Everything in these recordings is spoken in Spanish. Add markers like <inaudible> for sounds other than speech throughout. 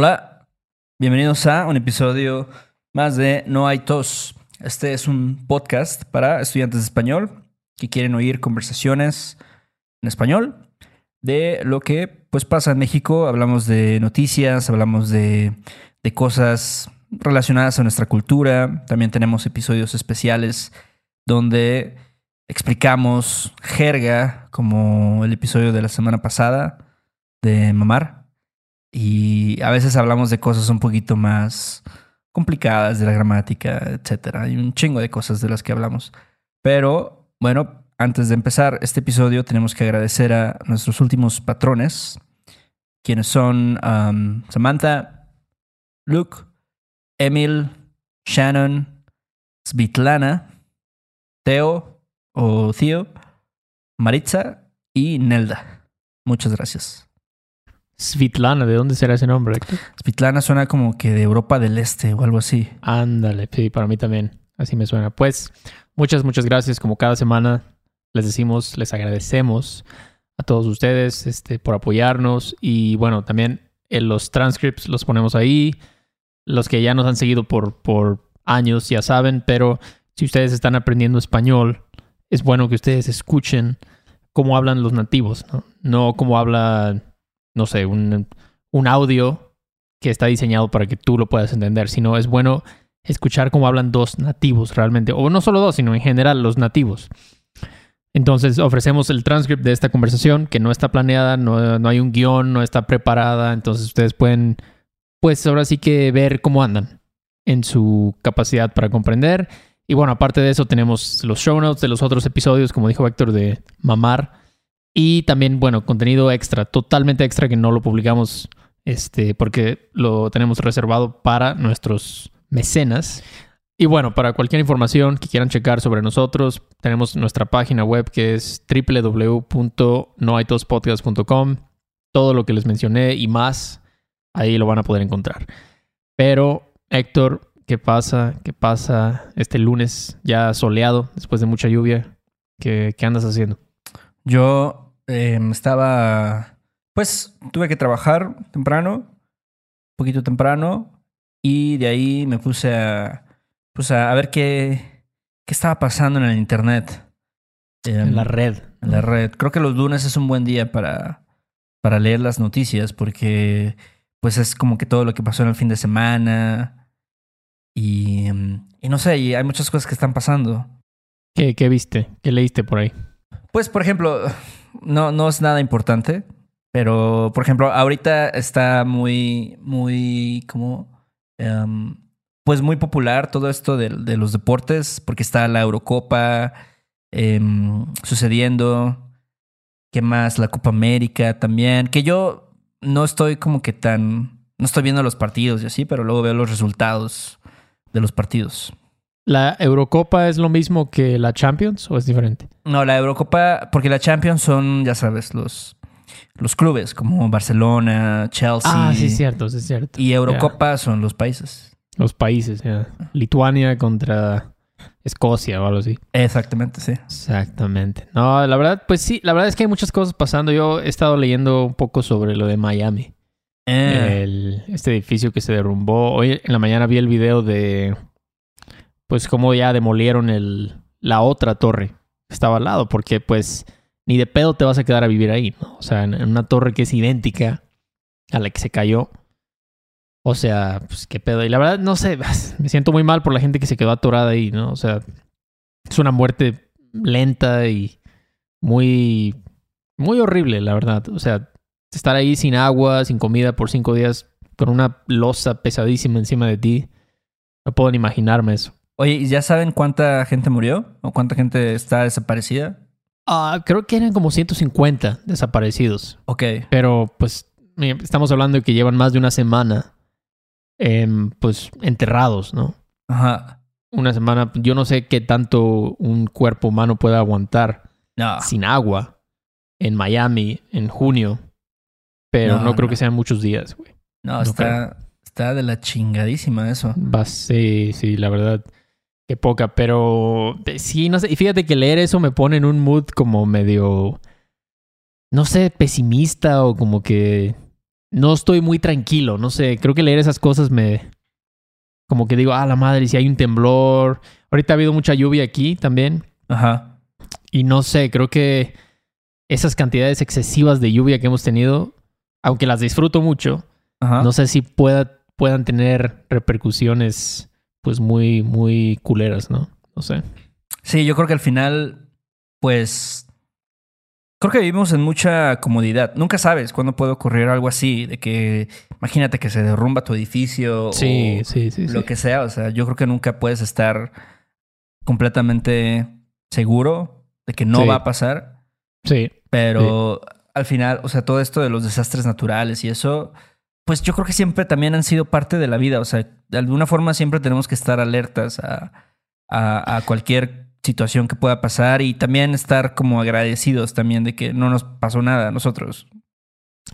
Hola, bienvenidos a un episodio más de No hay tos. Este es un podcast para estudiantes de español que quieren oír conversaciones en español de lo que pues pasa en México. Hablamos de noticias, hablamos de, de cosas relacionadas a nuestra cultura. También tenemos episodios especiales donde explicamos jerga, como el episodio de la semana pasada de Mamar. Y a veces hablamos de cosas un poquito más complicadas de la gramática, etcétera. Hay un chingo de cosas de las que hablamos. Pero bueno, antes de empezar este episodio tenemos que agradecer a nuestros últimos patrones, quienes son um, Samantha, Luke, Emil, Shannon, Svitlana, Teo o Theo, Maritza y Nelda. Muchas gracias. Svitlana, ¿de dónde será ese nombre? Héctor? Svitlana suena como que de Europa del Este o algo así. Ándale, sí, para mí también. Así me suena. Pues muchas, muchas gracias. Como cada semana les decimos, les agradecemos a todos ustedes este, por apoyarnos. Y bueno, también en los transcripts los ponemos ahí. Los que ya nos han seguido por, por años ya saben, pero si ustedes están aprendiendo español, es bueno que ustedes escuchen cómo hablan los nativos, ¿no? No cómo habla, no sé, un, un audio que está diseñado para que tú lo puedas entender, sino es bueno escuchar cómo hablan dos nativos realmente, o no solo dos, sino en general los nativos. Entonces ofrecemos el transcript de esta conversación que no está planeada, no, no hay un guion, no está preparada, entonces ustedes pueden, pues ahora sí que ver cómo andan en su capacidad para comprender. Y bueno, aparte de eso tenemos los show notes de los otros episodios, como dijo Héctor, de Mamar. Y también, bueno, contenido extra, totalmente extra que no lo publicamos este, porque lo tenemos reservado para nuestros mecenas. Y bueno, para cualquier información que quieran checar sobre nosotros, tenemos nuestra página web que es www.noaitospodcast.com. Todo lo que les mencioné y más, ahí lo van a poder encontrar. Pero, Héctor, ¿qué pasa? ¿Qué pasa este lunes ya soleado, después de mucha lluvia? ¿Qué, qué andas haciendo? Yo eh, estaba, pues tuve que trabajar temprano, un poquito temprano, y de ahí me puse a, pues a, ver qué, qué estaba pasando en el internet. En la Em, red. en la red. Creo que los lunes es un buen día para, para leer las noticias porque pues es como que todo lo que pasó en el fin de semana y, em, y no sé, y hay muchas cosas que están pasando. ¿Qué, ¿Qué viste? ¿Qué leíste por ahí? Pues, por ejemplo, no, no es nada importante, pero, por ejemplo, ahorita está muy, muy, como, em, pues muy popular todo esto de, los deportes, porque está la Eurocopa em, sucediendo, ¿qué más? La Copa América también, que yo no estoy como que tan, no estoy viendo los partidos y así, pero luego veo los resultados de los partidos. ¿La Eurocopa es lo mismo que la Champions o es diferente? No, la Eurocopa, porque la Champions son, ya sabes, los, los clubes como Barcelona, Chelsea. Ah, sí, es cierto, sí, es cierto. Y Eurocopa son los países. Los países, ya. Lituania contra Escocia o algo así. Exactamente, sí. Exactamente. No, la verdad, pues sí, la verdad es que hay muchas cosas pasando. Yo he estado leyendo un poco sobre lo de Miami. Eh, El- este edificio que se derrumbó. Hoy en la mañana vi el video de, pues, cómo ya demolieron el, la otra torre que estaba al lado, porque, pues, ni de pedo te vas a quedar a vivir ahí, ¿no? O sea, en, en una torre que es idéntica a la que se cayó. O sea, pues, qué pedo. Y la verdad, no sé, <laughs> me siento muy mal por la gente que se quedó atorada ahí, ¿no? O sea, es una muerte lenta y muy, muy horrible, la verdad. O sea, estar ahí sin agua, sin comida por cinco días, con una losa pesadísima encima de ti. No puedo ni imaginarme eso. Oye, ¿y ya saben cuánta gente murió? ¿O cuánta gente está desaparecida? Ah, creo que eran como 150 desaparecidos. Ok. Pero pues estamos hablando de que llevan más de una semana em, pues enterrados, ¿no? Ajá. Una semana, yo no sé qué tanto un cuerpo humano puede aguantar No. sin agua en Miami en junio. Pero No, no, creo no. que sean muchos días, güey. No, No está, está de la chingadísima eso. Va, sí, sí, la verdad. Qué poca, pero sí, no sé. Y fíjate que leer eso me pone en un mood como medio, no sé, pesimista o como que no estoy muy tranquilo. No sé, creo que leer esas cosas me. Como que digo, ah, la madre, si hay un temblor. Ahorita ha habido mucha lluvia aquí también. Ajá. Y no sé, creo que esas cantidades excesivas de lluvia que hemos tenido, aunque las disfruto mucho, Ajá. no sé si pueda, puedan tener repercusiones pues muy, muy culeras, ¿no? No sé. Sí, yo creo que al final, pues. Creo que vivimos en mucha comodidad. Nunca sabes cuándo puede ocurrir algo así, de que imagínate que se derrumba tu edificio Sí, o sí, sí. lo que sea. O sea, yo creo que nunca puedes estar completamente seguro de que no va a pasar. Sí, Pero al final, o sea, todo esto de los desastres naturales y eso, pues yo creo que siempre también han sido parte de la vida. O sea, de alguna forma siempre tenemos que estar alertas a, a, a cualquier situación que pueda pasar y también estar como agradecidos también de que no nos pasó nada a nosotros.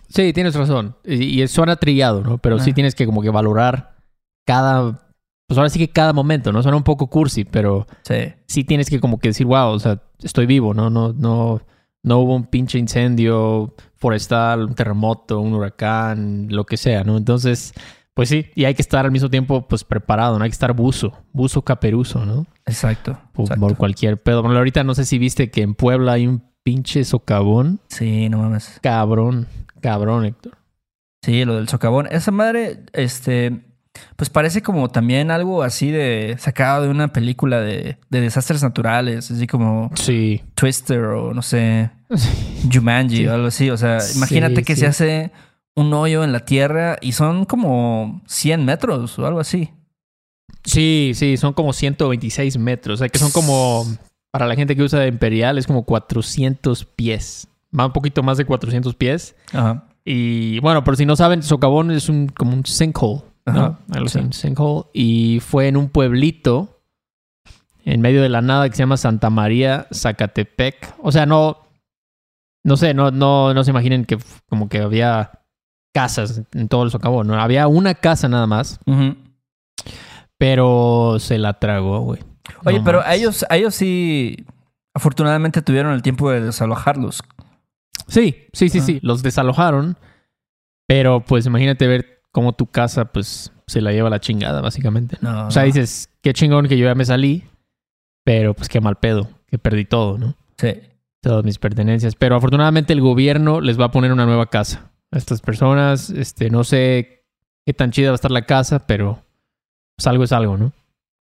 Sí, tienes razón. Y, y suena trillado, ¿no? Pero sí tienes que como que valorar cada... Pues ahora sí que cada momento, ¿no? Suena un poco cursi, pero Sí. sí tienes que como que decir, wow, o sea, estoy vivo, ¿no? No, no, no hubo un pinche incendio forestal, un terremoto, un huracán, lo que sea, ¿no? Entonces, pues sí, y hay que estar al mismo tiempo, pues preparado, ¿no? Hay que estar buzo, buzo caperuso, ¿no? Exacto. Por, exacto. por cualquier pedo. Bueno, ahorita no sé si viste que en Puebla hay un pinche socavón. Sí, no mames. Cabrón, cabrón, Héctor. Sí, lo del socavón. Esa madre, este, pues parece como también algo así de sacado de una película de, de desastres naturales, así como Sí. Twister o no sé, Jumanji Sí. o algo así. O sea, Sí, imagínate que sí. se hace un hoyo en la tierra y son como 100 metros o algo así. Sí, sí, son como 126 metros. O sea, que son como, para la gente que usa Imperial, es como 400 pies. Va un poquito más de 400 pies. Ajá. Y bueno, por si no saben, Socavón es un, como un sinkhole, ¿no? Algo así, un sinkhole. Y fue en un pueblito en medio de la nada que se llama Santa María, Zacatepec. O sea, no, no sé, no, no, no se imaginen que como que había casas en todo el Socavón. No, había una casa nada más, pero se la tragó, güey. Oye, No pero a ellos, a ellos sí, afortunadamente tuvieron el tiempo de desalojarlos. Sí, sí, sí, Ah. sí. Los desalojaron. Pero pues imagínate ver cómo tu casa pues se la lleva la chingada, básicamente. No, O sea, dices, qué chingón que yo ya me salí, pero pues qué mal pedo, que perdí todo, ¿no? Sí. Todas mis pertenencias. Pero afortunadamente el gobierno les va a poner una nueva casa a estas personas. Este, no sé qué tan chida va a estar la casa, pero pues algo es algo, ¿no?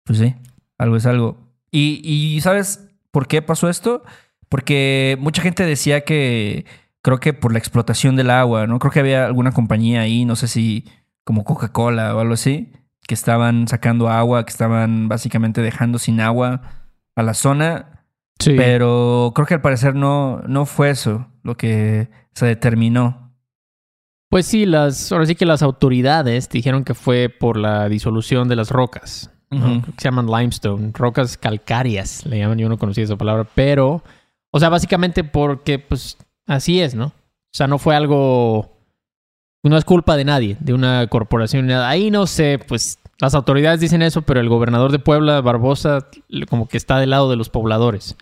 Pues sí, algo es algo. Y, y ¿sabes por qué pasó esto? Porque mucha gente decía que creo que por la explotación del agua, ¿no? Creo que había alguna compañía ahí, no sé si como Coca-Cola o algo así, que estaban sacando agua, que estaban básicamente dejando sin agua a la zona, Sí. pero creo que al parecer no, no fue eso lo que se determinó. Pues sí, las, ahora sí que las autoridades dijeron que fue por la disolución de las rocas. se llaman limestone, rocas calcáreas, le llaman, yo no conocía esa palabra, pero, o sea, básicamente porque, pues, así es, ¿no? O sea, no fue algo, no es culpa de nadie, de una corporación, ni nada. Ahí no sé, pues, las autoridades dicen eso, pero el gobernador de Puebla, Barbosa, como que está del lado de los pobladores.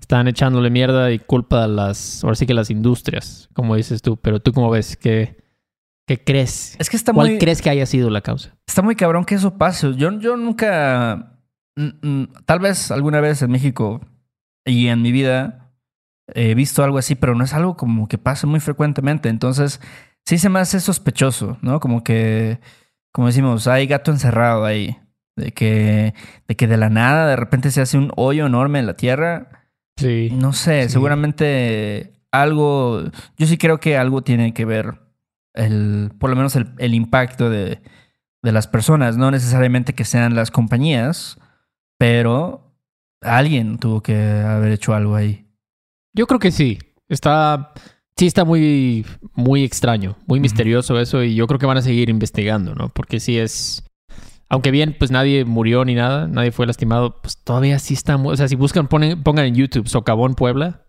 Están echándole mierda y culpa a las, ahora sí que las industrias, como dices tú, pero tú cómo ves, ¿qué, qué crees? Es que está ¿Cuál muy... crees que haya sido la causa? Está muy cabrón que eso pase. Yo, yo nunca, tal vez alguna vez en México y en mi vida he visto algo así, pero no es algo como que pase muy frecuentemente. Entonces, sí se me hace sospechoso, ¿no? Como que, como decimos, hay gato encerrado ahí. De que, de que de la nada de repente se hace un hoyo enorme en la tierra. Sí. No sé, Sí. seguramente algo, yo sí creo que algo tiene que ver el, por lo menos el, el impacto de, de las personas, no necesariamente que sean las compañías, pero alguien tuvo que haber hecho algo ahí. Yo creo que sí. Está, sí está muy, muy extraño, muy misterioso eso y yo creo que van a seguir investigando, ¿no? Porque sí es, aunque bien, pues nadie murió ni nada, nadie fue lastimado, pues todavía sí está, o sea, si buscan, ponen, pongan en YouTube Socavón Puebla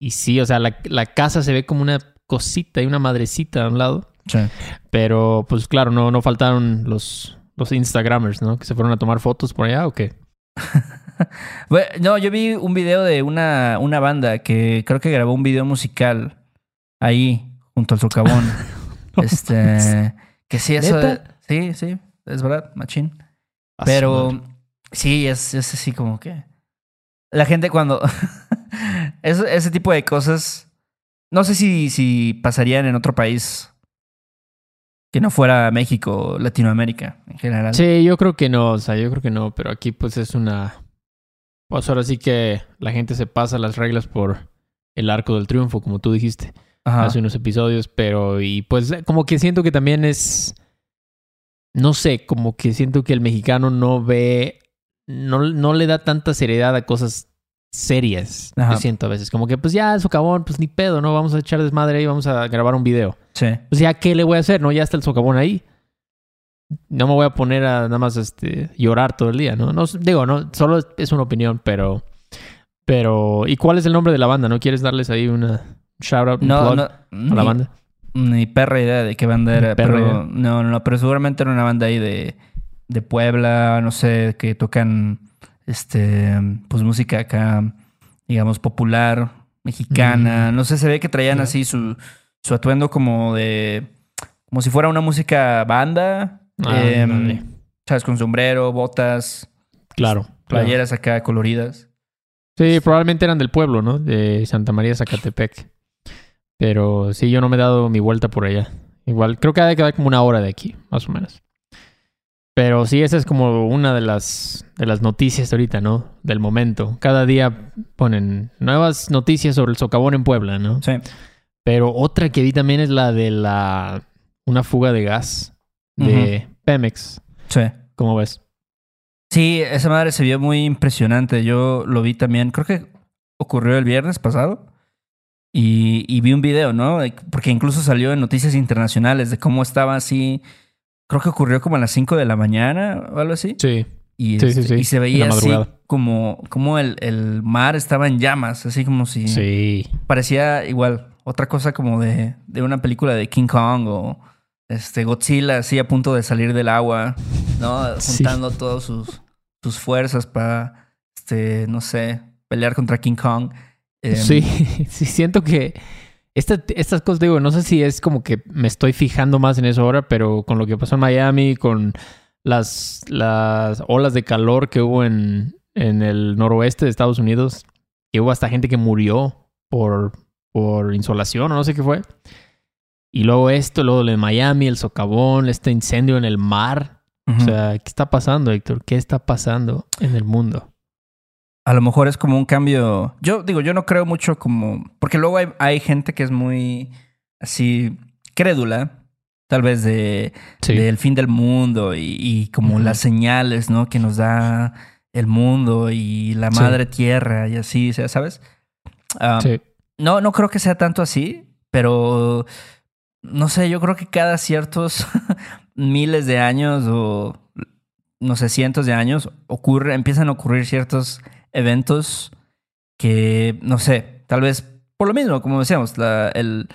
y sí, o sea, la, la casa se ve como una cosita y una madrecita a un lado, pero pues claro, no, no faltaron los, los Instagramers, ¿no? Que se fueron a tomar fotos por allá o qué. <laughs> Bueno, No, yo vi un video de una, una banda que creo que grabó un video musical ahí, junto al socavón. <laughs> Este, que sí, eso. ¿Neta? Sí, sí, es verdad, machín. Pero sí, es, es así como que. La gente cuando. <laughs> Ese tipo de cosas. No sé si, si pasarían en otro país que no fuera México o Latinoamérica en general. Sí, yo creo que no, o sea, yo creo que no, pero aquí pues es una... Pues ahora sí que la gente se pasa las reglas por el arco del triunfo, como tú dijiste Ajá. hace unos episodios, pero y pues como que siento que también es... No sé, como que siento que el mexicano no ve, no, no le da tanta seriedad a cosas serias. Ajá. Yo siento a veces, como que pues ya, socavón, pues ni pedo, ¿no? Vamos a echar desmadre y vamos a grabar un video. Sí. Pues ya, ¿qué le voy a hacer? No, ya está el socavón ahí. No me voy a poner a nada más este, llorar todo el día, ¿no? no digo, no, solo es una opinión, pero. Pero. ¿Y cuál es el nombre de la banda? ¿No quieres darles ahí una shout out No, no. a Ni, la banda? ni perra idea de qué banda era. Ni Pero, idea. no, no, pero seguramente era una banda ahí de, de Puebla, no sé, que tocan este pues música acá, digamos, popular, mexicana. Mm. No sé, se ve que traían así su, su atuendo como de. como si fuera una música banda. Ah, ándale. ¿Sabes? Con sombrero, botas, Claro. claro. playeras acá coloridas. Sí, probablemente eran del pueblo, ¿no? De Santa María Zacatepec. Pero sí, yo no me he dado mi vuelta por allá. Igual, creo que ha de quedar como una hora de aquí, más o menos. Pero sí, esa es como una de las, de las noticias ahorita, ¿no? Del momento. Cada día ponen nuevas noticias sobre el socavón en Puebla, ¿no? Sí. Pero otra que vi también es la de la... Una fuga de gas de Pemex. Sí. ¿Cómo ves? Sí, esa madre se vio muy impresionante. Yo lo vi también, creo que ocurrió el viernes pasado. Y, y vi un video, ¿no? Porque incluso salió en noticias internacionales de cómo estaba así. Creo que ocurrió como a las 5 de la mañana o algo así. Sí. Y, Sí, este, sí, y se veía así como, como el, el mar estaba en llamas, así como si Sí. parecía igual otra cosa como de, de una película de King Kong o este Godzilla así a punto de salir del agua, ¿no? <laughs> Juntando todas sus, sus fuerzas para, este, no sé, pelear contra King Kong. Em, Sí, <laughs> sí, siento que esta- estas cosas, digo, no sé si es como que me estoy fijando más en eso ahora, pero con lo que pasó en Miami, con las, las olas de calor que hubo en, en el noroeste de Estados Unidos, que hubo hasta gente que murió por, por insolación o no sé qué fue. Y luego esto, luego lo de Miami, el socavón, este incendio en el mar. O sea, ¿qué está pasando, Héctor? ¿Qué está pasando en el mundo? A lo mejor es como un cambio. Yo digo, yo no creo mucho como. Porque luego hay, hay gente que es muy así crédula, tal vez de Sí. del fin del mundo y, y como las señales, ¿no? Que nos da el mundo y la Sí. madre tierra y así, o sea, ¿sabes? Ah, Sí. No, no creo que sea tanto así, pero no sé, yo creo que cada ciertos <laughs> miles de años o no sé, cientos de años ocurre, empiezan a ocurrir ciertos eventos que, no sé, tal vez por lo mismo, como decíamos, la, el,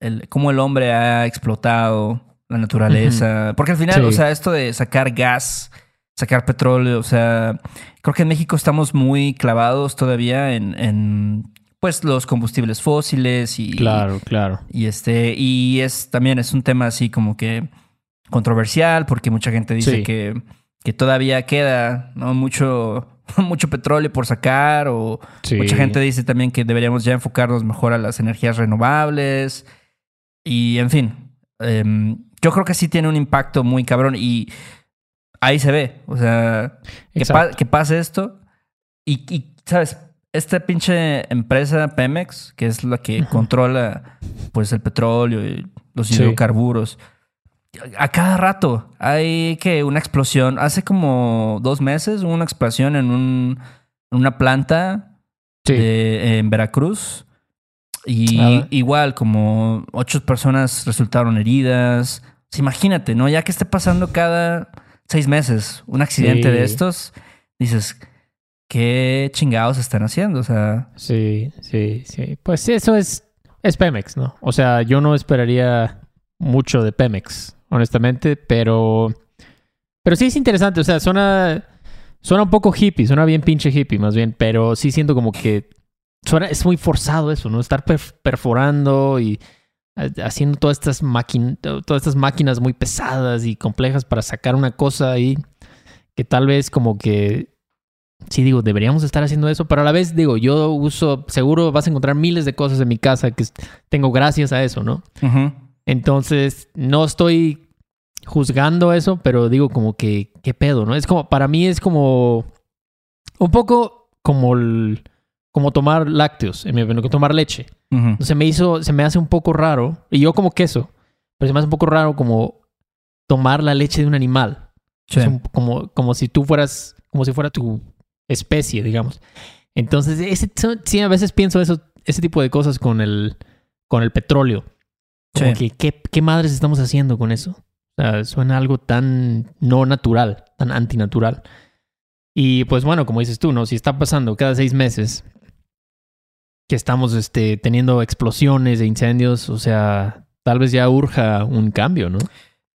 el, cómo el hombre ha explotado la naturaleza. Porque al final, Sí. o sea, esto de sacar gas, sacar petróleo, o sea, creo que en México estamos muy clavados todavía en, en pues los combustibles fósiles y, Claro, claro. y este, y es también es un tema así como que controversial, porque mucha gente dice Sí. que, que todavía queda ¿no? mucho, <laughs> mucho petróleo por sacar, o Sí. mucha gente dice también que deberíamos ya enfocarnos mejor a las energías renovables. Y en fin, em, yo creo que sí tiene un impacto muy cabrón. Y ahí se ve. O sea, que, pa- que pase esto. Y, y, ¿sabes? Esta pinche empresa Pemex, que es la que controla pues el petróleo y los Sí. A cada rato hay que una explosión. Hace como dos meses hubo una explosión en un, una planta Sí. de- en Veracruz. Y igual, como ocho personas resultaron heridas. Sea, imagínate, ¿no? Ya que esté pasando cada seis meses un accidente Sí. de estos, dices, ¿qué chingados están haciendo? O sea, Sí, sí, sí. Pues eso es, es Pemex, ¿no? O sea, yo no esperaría mucho de Pemex, honestamente, pero. Pero sí es interesante. O sea, suena. Suena un poco hippie, suena bien pinche hippie, más bien, pero sí siento como que. Suena, es muy forzado eso, ¿no? Estar perf- perforando y haciendo todas estas, todas estas máquinas muy pesadas y complejas para sacar una cosa ahí que tal vez como que sí digo, deberíamos estar haciendo eso, pero a la vez digo, yo uso, seguro vas a encontrar miles de cosas en mi casa que tengo gracias a eso, ¿no? Entonces, no estoy juzgando eso, pero digo como que, ¿qué pedo, no? Es como, para mí es como, un poco como el, como tomar lácteos, en mi opinión, tomar leche. Se me hizo, se me hace un poco raro, y yo como queso, pero se me hace un poco raro como tomar la leche de un animal. como, como si tú fueras, como si fuera tu especie, digamos. Entonces, ese, sí, a veces pienso eso, ese tipo de cosas con el, con el petróleo. Como que, ¿qué, ¿qué madres estamos haciendo con eso? O sea, suena algo tan no natural, tan antinatural. Y pues bueno, como dices tú, ¿no? Si está pasando cada seis meses que estamos este, teniendo explosiones de incendios, o sea, tal vez ya urja un cambio, ¿no?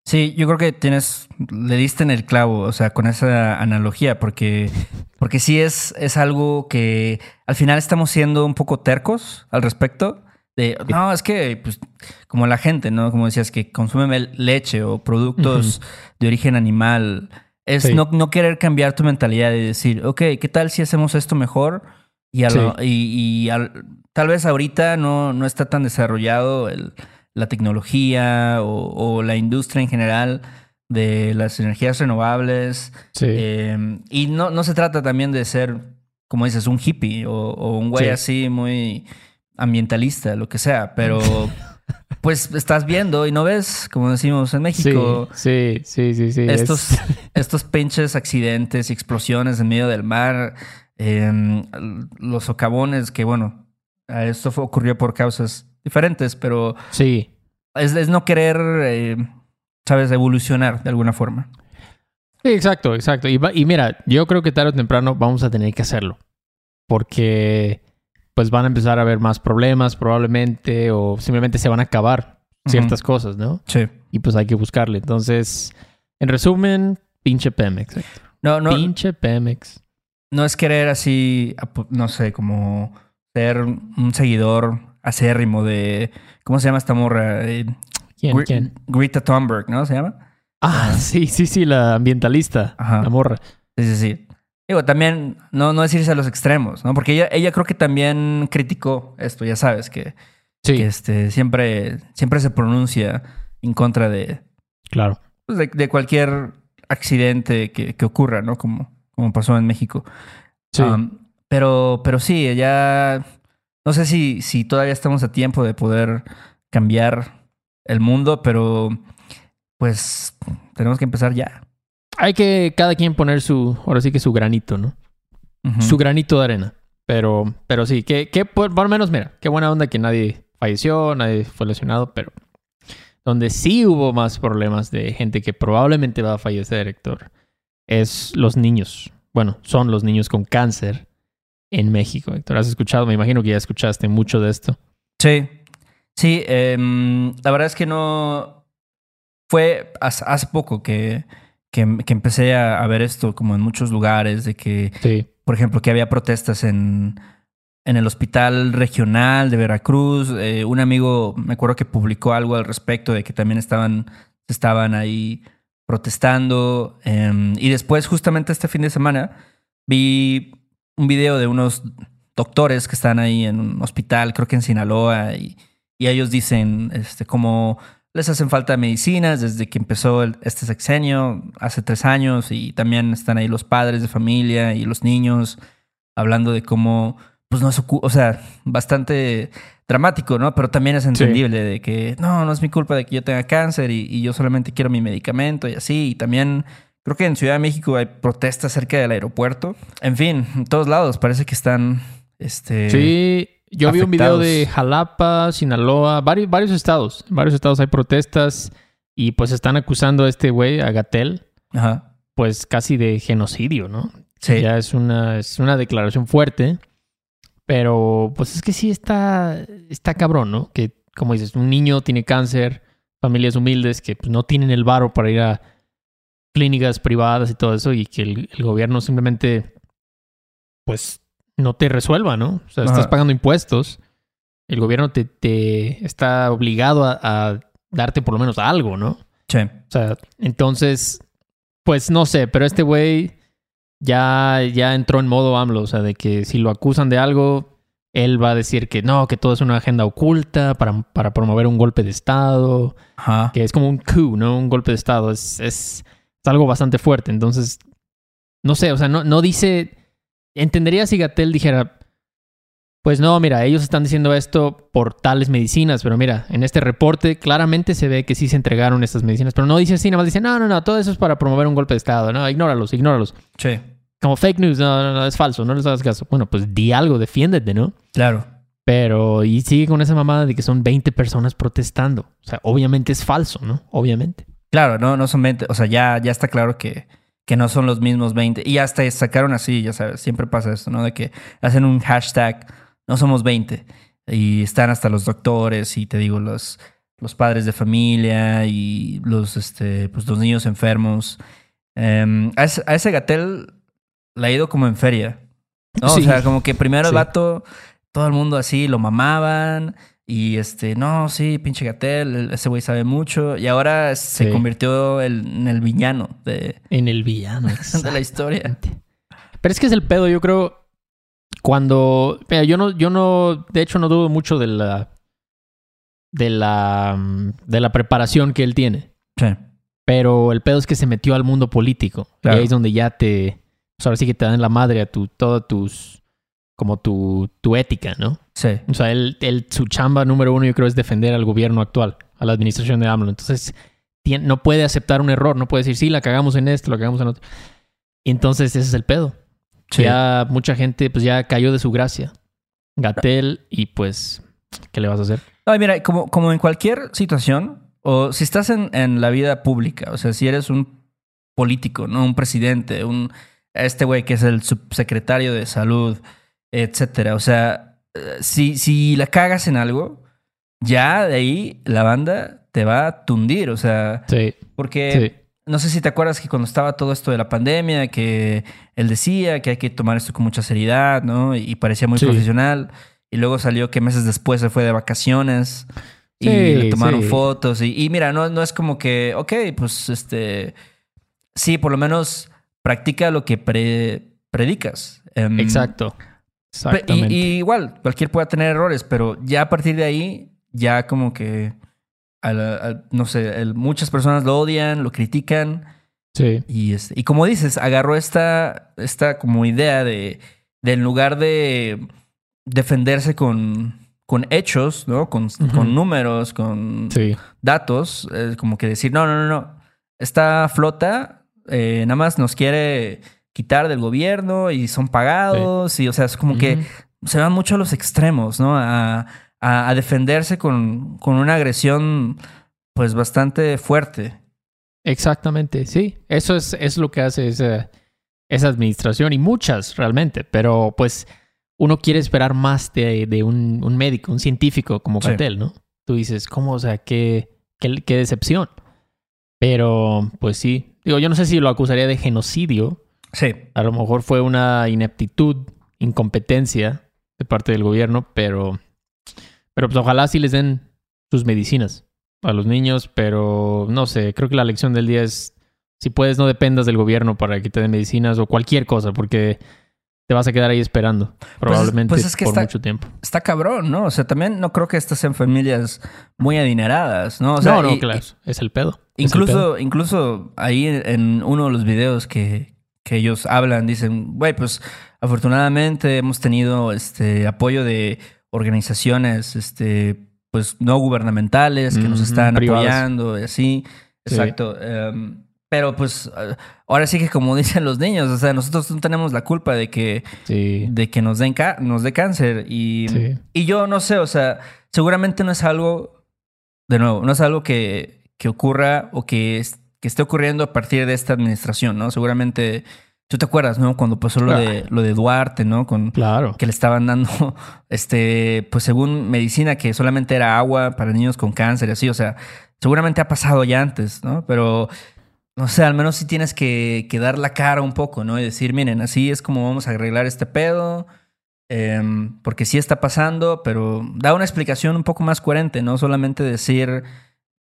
Sí, yo creo que tienes, le diste en el clavo, o sea, con esa analogía, porque, porque sí es, es algo que al final estamos siendo un poco tercos al respecto. De, no, es que, pues, como la gente, ¿no? Como decías, que consume leche o productos de origen animal. Es no, no, querer cambiar tu mentalidad y decir, ok, ¿qué tal si hacemos esto mejor? Y, y, tal vez ahorita no, no está tan desarrollado el, la tecnología o, la industria en general de las energías renovables. Em, y no, no se trata también de ser, como dices, un hippie o, un güey así muy ambientalista, lo que sea, pero <laughs> pues estás viendo y no ves, como decimos en México. Sí, sí, sí, sí. estos, <laughs> estos pinches accidentes y explosiones en medio del mar, em, los socavones, que bueno, esto fue, ocurrió por causas diferentes, pero sí. es, no querer, eh, sabes, evolucionar de alguna forma. Sí, exacto, exacto. Y, y mira, yo creo que tarde o temprano vamos a tener que hacerlo. Porque pues van a empezar a haber más problemas probablemente o simplemente se van a acabar ciertas cosas, ¿no? Sí. Y pues hay que buscarle. Entonces, en resumen, pinche Pemex. No, no. Pinche Pemex. No es querer así, no sé, como ser un seguidor acérrimo de. ¿Cómo se llama esta morra? ¿Quién? ¿Quién? Greta Thunberg, ¿no? ¿Se llama? Ah, sí, sí, sí, la ambientalista. La morra. Sí, sí, sí. Digo, también no, no es irse a los extremos, ¿no? Porque ella, ella creo que también criticó esto, ya sabes, que, sí. este, siempre, siempre se pronuncia en contra de. Claro. Pues, de, cualquier accidente que, que, ocurra, ¿no? Como, como pasó en México. Sí. Um, pero, pero sí, ella no sé si, si todavía estamos a tiempo de poder cambiar el mundo, pero pues tenemos que empezar ya. Hay que cada quien poner su, ahora sí que su granito, ¿no? Su granito de arena. Pero, pero sí, que, que por, lo menos, mira, qué buena onda que nadie falleció, nadie fue lesionado, pero donde sí hubo más problemas de gente que probablemente va a fallecer, Héctor, es los niños. Bueno, son los niños con cáncer en México, Héctor. ¿Has escuchado? Me imagino que ya escuchaste mucho de esto. Sí, sí. Em, la verdad es que no... Fue hace, poco que, que, empecé a, ver esto como en muchos lugares, de que, por ejemplo, que había protestas en, en el hospital regional de Veracruz. Eh, un amigo, me acuerdo que publicó algo al respecto de que también estaban, estaban ahí protestando. Em, y después, justamente este fin de semana, vi un video de unos doctores que están ahí en un hospital, creo que en Sinaloa, y, ellos dicen este, cómo les hacen falta medicinas desde que empezó este sexenio, hace tres años, y también están ahí los padres de familia y los niños hablando de cómo, pues no es, o sea, bastante dramático, ¿no? Pero también es entendible de que no, no es mi culpa de que yo tenga cáncer y, y yo solamente quiero mi medicamento y así, y también Creo que en Ciudad de México hay protestas cerca del aeropuerto. En fin, en todos lados parece que están. Este, sí, yo vi un video de Jalapa, Sinaloa, varios, varios estados. En varios estados hay protestas y pues están acusando a este güey, a Gatel, pues casi de genocidio, ¿no? Sí. Ya es una, es una declaración fuerte. Pero pues es que sí está, está cabrón, ¿no? Que como dices, un niño tiene cáncer, familias humildes que pues, no tienen el varo para ir a clínicas privadas y todo eso y que el, gobierno simplemente pues no te resuelva, ¿no? O sea, estás pagando impuestos el gobierno te, te está obligado a, a darte por lo menos algo, ¿no? Sí. O sea, entonces, pues no sé, pero este güey ya, ya entró en modo AMLO, o sea, de que si lo acusan de algo, él va a decir que no, que todo es una agenda oculta para, para promover un golpe de Estado, Ajá. que es como un coup, ¿no? Un golpe de Estado, es, es, es algo bastante fuerte, entonces, no sé, o sea, no, no dice, entendería si Gatel dijera, pues no, mira, ellos están diciendo esto por tales medicinas, pero mira, en este reporte claramente se ve que sí se entregaron estas medicinas, pero no dice así, nada más dice, no, no, no, todo eso es para promover un golpe de Estado, no, ignóralos, ignóralos. Sí. Como fake news, no, no, no, es falso, no les hagas caso. Bueno, pues di algo, defiéndete, ¿no? Claro. Pero, y sigue con esa mamada de que son 20 personas protestando. O sea, obviamente es falso, ¿no? Obviamente. Claro, no, no son 20. O sea, ya, ya está claro que, que no son los mismos 20. Y hasta sacaron así, ya sabes, siempre pasa esto, ¿no? De que hacen un hashtag, no somos 20. Y están hasta los doctores y te digo, los, los padres de familia y los, este, pues, los niños enfermos. Em, a, ese, Gatel le ha ido como en feria. ¿no? Sí. O sea, como que primero el Sí. vato, todo el mundo así lo mamaban. Y este, no, sí, pinche Gatel, el- ese güey sabe mucho. Y ahora se Sí. convirtió el- en el villano de, En el villano. <laughs> de la historia. Pero es que es el pedo, yo creo. Cuando. Mira, yo no, yo no. De hecho, no dudo mucho de la. De la. mm, De la preparación que él tiene. Sí, Pero el pedo es que se metió al mundo político. Claro. Y ahí es donde ya te. Pues ahora sí que te dan la madre a tu, todas tus. Como tu, tu ética, ¿no? sí, O sea, él, él- su chamba número uno, yo creo, es defender al gobierno actual, a la administración de AMLO. Entonces, no puede aceptar un error, no puede decir, sí, la cagamos en esto, la cagamos en otro. Y entonces, ese es el pedo. sí. Ya mucha gente, pues ya cayó de su gracia. Gatel, y pues, ¿qué le vas a hacer? Ay, mira, como, como en cualquier situación, o si estás en, en la vida pública, o sea, si eres un político, ¿no? Un presidente, un este güey que es el subsecretario de salud, etcétera. O sea, eh, si, si la cagas en algo, ya de ahí la banda te va a tundir. O sea, Sí, porque sí. no sé si te acuerdas que cuando estaba todo esto de la pandemia, que él decía que hay que tomar esto con mucha seriedad, ¿no? Y parecía muy Sí. profesional. Y luego salió que meses después se fue de vacaciones y Sí, le tomaron sí. fotos. Y, y mira, no, no es como que, ok, pues este. Sí, por lo menos practica lo que pre- predicas. Exacto. Exactamente. Y, y igual, cualquier pueda tener errores, pero ya a partir de ahí, ya como que. a la- a- no sé, el- muchas personas lo odian, lo critican. sí. Y, este, y como dices, agarró esta, esta como idea de, de en lugar de defenderse con, con hechos, ¿no? Con, con números, con Sí. datos, eh, como que decir, no, no, no, no. Esta flota eh, nada más nos quiere quitar del gobierno y son pagados. Y, o sea, es como que se van mucho a los extremos, ¿no? A, a- a defenderse con, con una agresión, pues, bastante fuerte. Exactamente, sí. Eso es, es lo que hace esa, esa administración y muchas realmente, pero pues uno quiere esperar más de, de un, un médico, un científico como Sí. Catel, ¿no? Tú dices, ¿cómo? O sea, qué, qué, qué decepción. Pero, pues sí. Digo, yo no sé si lo acusaría de genocidio. Sí. A lo mejor fue una ineptitud, incompetencia de parte del gobierno, pero, pero pues ojalá sí les den sus medicinas a los niños, pero no sé, creo que la lección del día es, si puedes, no dependas del gobierno para que te den medicinas o cualquier cosa, porque te vas a quedar ahí esperando, probablemente pues es que por está- mucho tiempo. está cabrón, ¿no? O sea, también no creo que estas sean familias muy adineradas, ¿no? O sea, no, no, y- claro, es el pedo. el incluso, incluso ahí en, en uno de los videos que, que ellos hablan, dicen, güey, pues afortunadamente hemos tenido este apoyo de organizaciones, este, pues no gubernamentales que nos están privadas. apoyando y así. Sí. Exacto. Em, pero pues ahora sí que como <laughs> dicen los niños, o sea, nosotros no tenemos la culpa de que Sí, de que nos den ca- nos dé cáncer y, Sí. y yo no sé, o sea, seguramente no es algo de nuevo, no es algo que, que ocurra o que, es- que esté ocurriendo a partir de esta administración, ¿no? Seguramente tú te acuerdas, ¿no? Cuando pasó lo de lo de Duarte, ¿no? Con claro. que le estaban dando <laughs> este pues según medicina que solamente era agua para niños con cáncer y así, o sea, seguramente ha pasado ya antes, ¿no? Pero no sé, al menos sí tienes que, que dar la cara un poco, ¿no? Y decir, miren, así es como vamos a arreglar este pedo. em, porque sí está pasando, pero da una explicación un poco más coherente, no solamente decir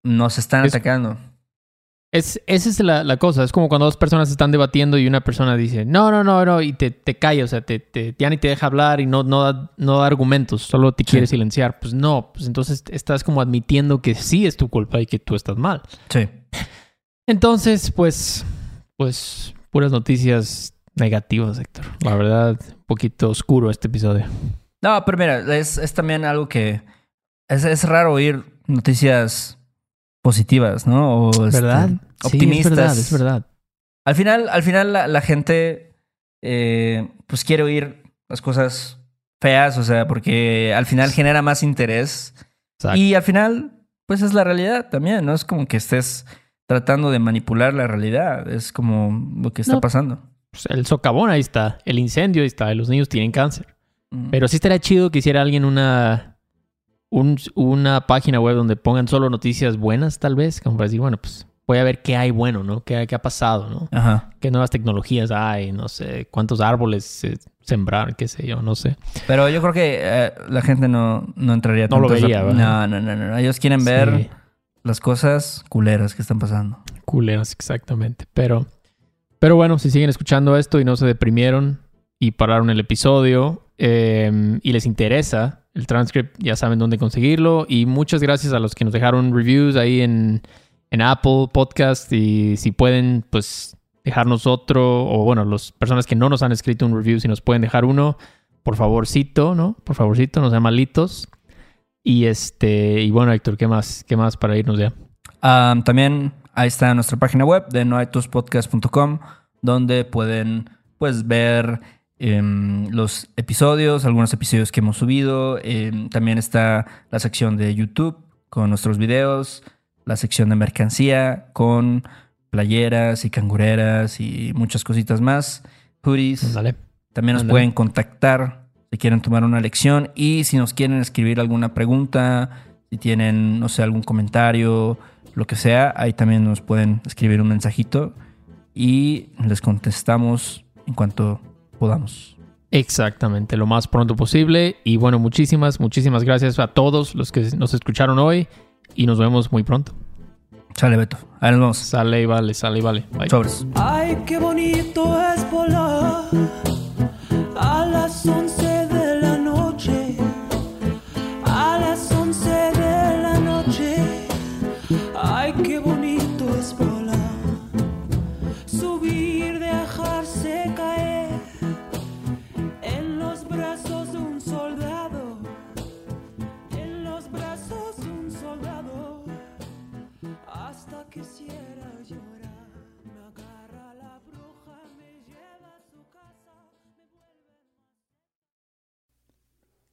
nos están Es- atacando. Es, esa es la, la cosa. Es como cuando dos personas están debatiendo y una persona dice, no, no, no, no, y te, te calla, o sea, te, te- ya ni te deja hablar y no, no, da, no da argumentos, solo te Sí. quiere silenciar. Pues no, pues entonces estás como admitiendo que sí es tu culpa y que tú estás mal. Sí. Entonces, pues, pues, puras noticias negativas, Héctor. La verdad, un poquito oscuro este episodio. No, pero mira, es, es también algo que es, es raro oír noticias positivas, ¿no? O, este, ¿Verdad? Sí, optimistas. es verdad, es verdad. Al final, al final la, la gente eh, pues quiere oír las cosas feas, o sea, porque al final genera más interés. Exacto. Y al final, pues es la realidad también, no es como que estés tratando de manipular la realidad, es como lo que está No. pasando. Pues el socavón ahí está, el incendio ahí está, y los niños tienen cáncer. Mm. Pero sí estaría chido que hiciera alguien una, un- una página web donde pongan solo noticias buenas, tal vez, como para decir, bueno, pues voy a ver qué hay bueno, ¿no? ¿Qué, qué ha pasado, ¿no? Ajá. ¿Qué nuevas tecnologías hay? No sé, cuántos árboles se sembraron, qué sé yo, no sé. Pero yo creo que eh, la gente no, no entraría No lo tanto a esa- vería, no, ¿verdad? no, no, no. Ellos quieren ver las cosas culeras que están pasando. culeras, exactamente. Pero, pero bueno, si siguen escuchando esto y no se deprimieron y pararon el episodio eh, y les interesa el transcript, ya saben dónde conseguirlo. Y muchas gracias a los que nos dejaron reviews ahí en, en Apple Podcast. Y si pueden, pues dejarnos otro, o bueno, las personas que no nos han escrito un review, si nos pueden dejar uno, por favorcito, ¿no? Por favorcito, no sean malitos. Y este, y bueno, Héctor, ¿qué más? ¿Qué más para irnos ya? Ah, también ahí está nuestra página web de noaituspodcast.com donde pueden pues ver em, los episodios, algunos episodios que hemos subido. Em, también está la sección de YouTube con nuestros videos, la sección de mercancía con playeras y cangureras y muchas cositas más, hoodies. Dale. También nos pueden contactar si quieren tomar una lección y si nos quieren escribir alguna pregunta, si tienen, no sé, algún comentario, lo que sea, ahí también nos pueden escribir un mensajito y les contestamos en cuanto podamos. Exactamente, lo más pronto posible. Y bueno, muchísimas, muchísimas gracias a todos los que nos escucharon hoy y nos vemos muy pronto. Sale, Beto. Ahí nos vemos. Sale y vale, sale y vale. Bye. Sobres. Ay, qué bonito es volar a las 11